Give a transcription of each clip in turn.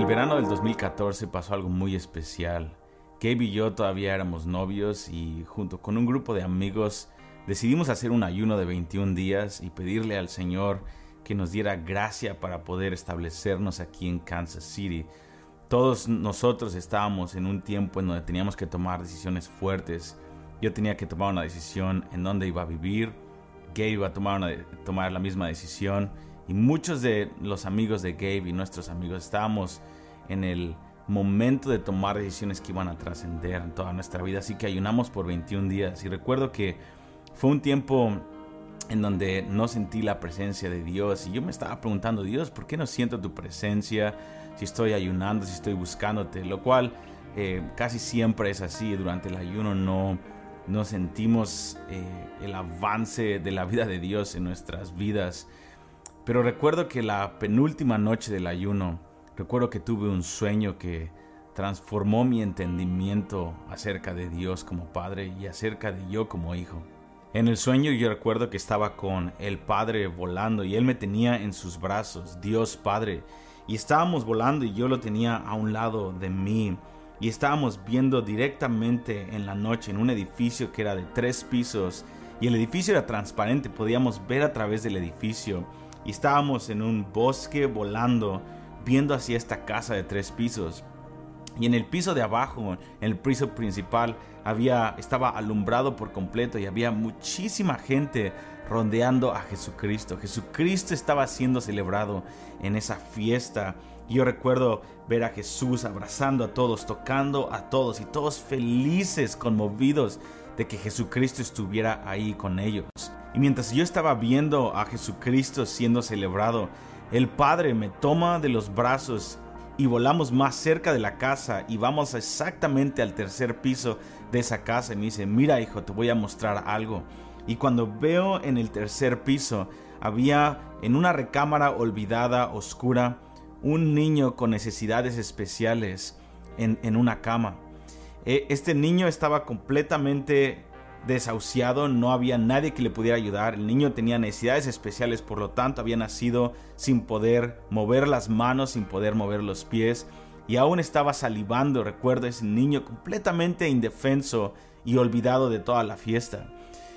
el verano del 2014 pasó algo muy especial. Gabe y yo todavía éramos novios y junto con un grupo de amigos decidimos hacer un ayuno de 21 días y pedirle al Señor que nos diera gracia para poder establecernos aquí en Kansas City. Todos nosotros estábamos en un tiempo en donde teníamos que tomar decisiones fuertes. Yo tenía que tomar una decisión en dónde iba a vivir. Gabe iba a tomar, tomar la misma decisión y muchos de los amigos de Gabe y nuestros amigos estábamos en el momento de tomar decisiones que iban a trascender en toda nuestra vida. Así que ayunamos por 21 días. Y recuerdo que fue un tiempo en donde no sentí la presencia de Dios. Y yo me estaba preguntando, Dios, ¿por qué no siento tu presencia? Si estoy ayunando, si estoy buscándote. Lo cual eh, casi siempre es así. Durante el ayuno no, no sentimos eh, el avance de la vida de Dios en nuestras vidas. Pero recuerdo que la penúltima noche del ayuno, recuerdo que tuve un sueño que transformó mi entendimiento acerca de Dios como Padre y acerca de yo como hijo. En el sueño yo recuerdo que estaba con el Padre volando y Él me tenía en sus brazos, Dios Padre, y estábamos volando y yo lo tenía a un lado de mí y estábamos viendo directamente en la noche en un edificio que era de tres pisos y el edificio era transparente, podíamos ver a través del edificio y estábamos en un bosque volando, viendo hacia esta casa de tres pisos. Y en el piso de abajo, en el piso principal, había, estaba alumbrado por completo y había muchísima gente rondeando a Jesucristo. Jesucristo estaba siendo celebrado en esa fiesta. Y yo recuerdo ver a Jesús abrazando a todos, tocando a todos y todos felices, conmovidos de que Jesucristo estuviera ahí con ellos. Y mientras yo estaba viendo a Jesucristo siendo celebrado, el Padre me toma de los brazos y volamos más cerca de la casa y vamos exactamente al tercer piso de esa casa y me dice, mira hijo, te voy a mostrar algo. Y cuando veo en el tercer piso, había en una recámara olvidada, oscura, un niño con necesidades especiales en, en una cama. E, este niño estaba completamente desahuciado, no había nadie que le pudiera ayudar, el niño tenía necesidades especiales, por lo tanto había nacido sin poder mover las manos, sin poder mover los pies, y aún estaba salivando, recuerdo ese niño completamente indefenso y olvidado de toda la fiesta.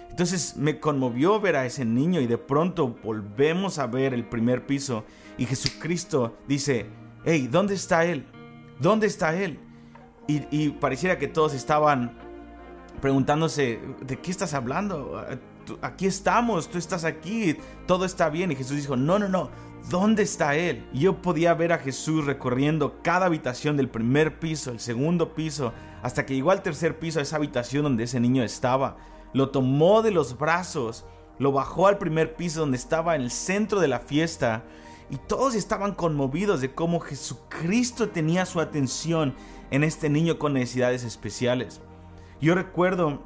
Entonces me conmovió ver a ese niño y de pronto volvemos a ver el primer piso y Jesucristo dice, hey, ¿dónde está Él? ¿Dónde está Él? Y, y pareciera que todos estaban preguntándose, ¿de qué estás hablando? Aquí estamos, tú estás aquí, todo está bien. Y Jesús dijo, no, no, no, ¿dónde está Él? Yo podía ver a Jesús recorriendo cada habitación del primer piso, el segundo piso, hasta que llegó al tercer piso, a esa habitación donde ese niño estaba. Lo tomó de los brazos, lo bajó al primer piso donde estaba en el centro de la fiesta. Y todos estaban conmovidos de cómo Jesucristo tenía su atención en este niño con necesidades especiales. Yo recuerdo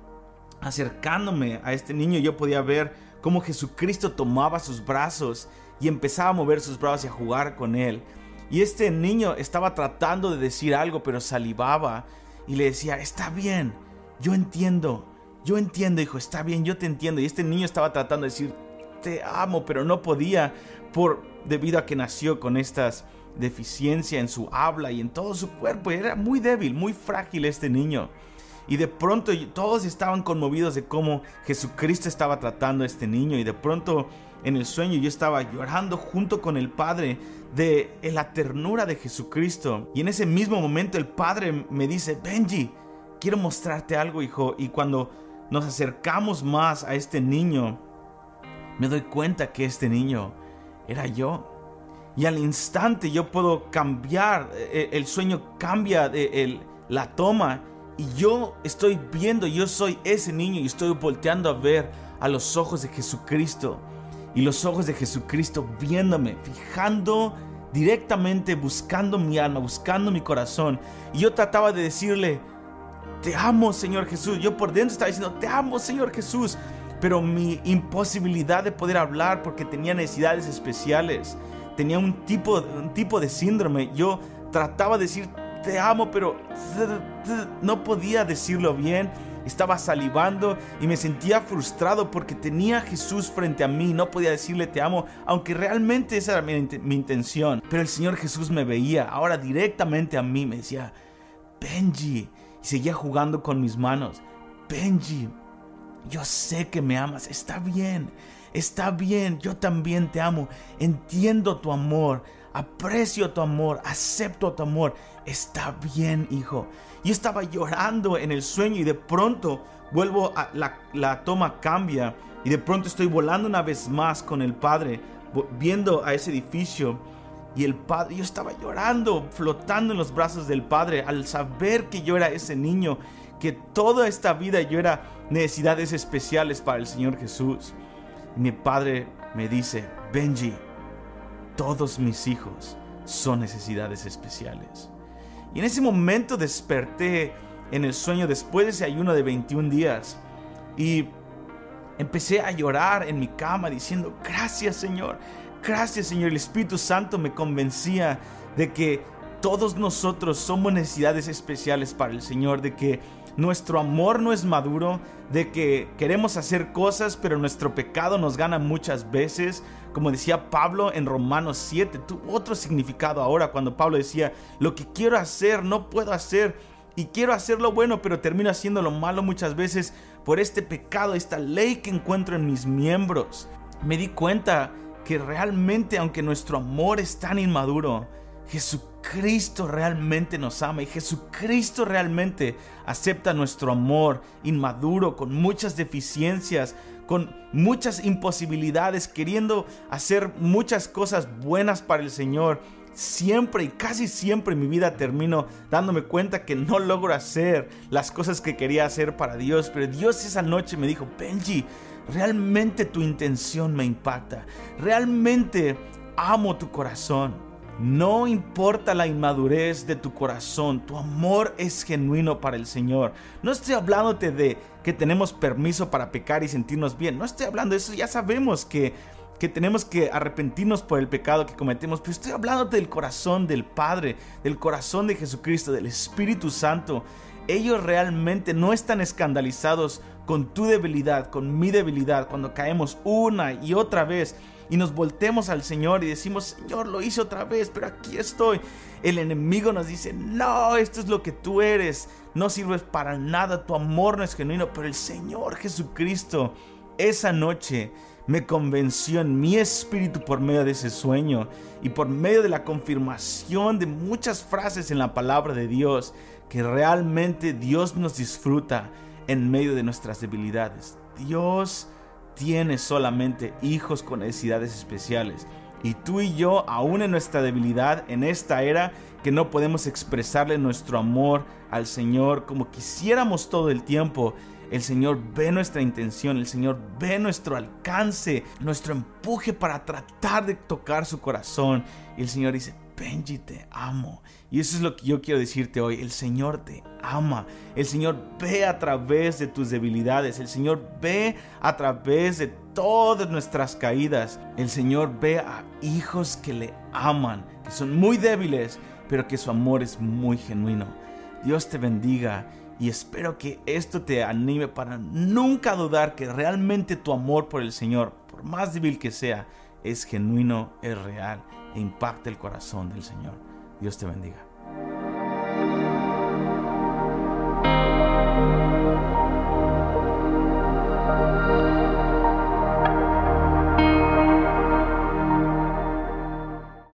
acercándome a este niño, yo podía ver cómo Jesucristo tomaba sus brazos y empezaba a mover sus brazos y a jugar con él. Y este niño estaba tratando de decir algo, pero salivaba y le decía, está bien, yo entiendo, yo entiendo, hijo, está bien, yo te entiendo. Y este niño estaba tratando de decir, te amo, pero no podía por debido a que nació con estas deficiencia en su habla y en todo su cuerpo. Era muy débil, muy frágil este niño. Y de pronto todos estaban conmovidos de cómo Jesucristo estaba tratando a este niño. Y de pronto en el sueño yo estaba llorando junto con el Padre de la ternura de Jesucristo. Y en ese mismo momento el Padre me dice, Benji, quiero mostrarte algo, hijo. Y cuando nos acercamos más a este niño, me doy cuenta que este niño era yo. Y al instante yo puedo cambiar, eh, el sueño cambia, de la toma y yo estoy viendo, yo soy ese niño y estoy volteando a ver a los ojos de Jesucristo. Y los ojos de Jesucristo viéndome, fijando directamente, buscando mi alma, buscando mi corazón. Y yo trataba de decirle, te amo Señor Jesús. Yo por dentro estaba diciendo, te amo Señor Jesús. Pero mi imposibilidad de poder hablar porque tenía necesidades especiales, tenía un tipo, un tipo de síndrome. Yo trataba de decir, te amo, pero no podía decirlo bien. estaba salivando y me sentía frustrado porque tenía a Jesús frente a mí, no podía decirle te amo, aunque realmente esa era mi, intención. Pero el Señor Jesús me veía ahora directamente a mí, me decía, Benji, y seguía jugando con mis manos, Benji, yo sé que me amas, está bien, está bien, yo también te amo, entiendo tu amor, aprecio tu amor, acepto tu amor, está bien, hijo. Y estaba llorando en el sueño y de pronto vuelvo a la, la toma cambia y de pronto estoy volando una vez más con el Padre, viendo a ese edificio. Y el padre, yo estaba llorando, flotando en los brazos del padre, al saber que yo era ese niño, que toda esta vida yo era necesidades especiales para el Señor Jesús. Mi padre me dice, Benji, todos mis hijos son necesidades especiales. Y en ese momento desperté en el sueño después de ese ayuno de 21 días y empecé a llorar en mi cama diciendo, gracias Señor, gracias Señor. El Espíritu Santo me convencía de que todos nosotros somos necesidades especiales para el Señor, de que nuestro amor no es maduro, de que queremos hacer cosas, pero nuestro pecado nos gana muchas veces. Como decía Pablo en Romanos 7, tuvo otro significado ahora cuando Pablo decía, lo que quiero hacer no puedo hacer y quiero hacer lo bueno, pero termino haciendo lo malo muchas veces por este pecado, esta ley que encuentro en mis miembros. Me di cuenta que realmente aunque nuestro amor es tan inmaduro, Jesucristo realmente nos ama y Jesucristo realmente acepta nuestro amor inmaduro, con muchas deficiencias, con muchas imposibilidades, queriendo hacer muchas cosas buenas para el Señor. Siempre y casi siempre mi vida termino dándome cuenta que no logro hacer las cosas que quería hacer para Dios. Pero Dios esa noche me dijo, Benji, realmente tu intención me impacta. Realmente amo tu corazón. No importa la inmadurez de tu corazón, tu amor es genuino para el Señor. No estoy hablándote de que tenemos permiso para pecar y sentirnos bien. No estoy hablando de eso, ya sabemos que, que tenemos que arrepentirnos por el pecado que cometemos. Pero estoy hablándote del corazón del Padre, del corazón de Jesucristo, del Espíritu Santo. Ellos realmente no están escandalizados con tu debilidad, con mi debilidad, cuando caemos una y otra vez y nos voltemos al Señor y decimos, Señor, lo hice otra vez, pero aquí estoy. El enemigo nos dice, no, esto es lo que tú eres, no sirves para nada, tu amor no es genuino, pero el Señor Jesucristo esa noche me convenció en mi espíritu por medio de ese sueño y por medio de la confirmación de muchas frases en la palabra de Dios que realmente Dios nos disfruta en medio de nuestras debilidades. Dios tiene solamente hijos con necesidades especiales. Y tú y yo, aún en nuestra debilidad, en esta era, que no podemos expresarle nuestro amor al Señor como quisiéramos todo el tiempo, el Señor ve nuestra intención, el Señor ve nuestro alcance, nuestro empuje para tratar de tocar su corazón. Y el Señor dice, Benji, te amo. Y eso es lo que yo quiero decirte hoy. El Señor te ama. El Señor ve a través de tus debilidades. El Señor ve a través de todas nuestras caídas. El Señor ve a hijos que le aman, que son muy débiles, pero que su amor es muy genuino. Dios te bendiga y espero que esto te anime para nunca dudar que realmente tu amor por el Señor, por más débil que sea, es genuino, es real e impacta el corazón del Señor. Dios te bendiga.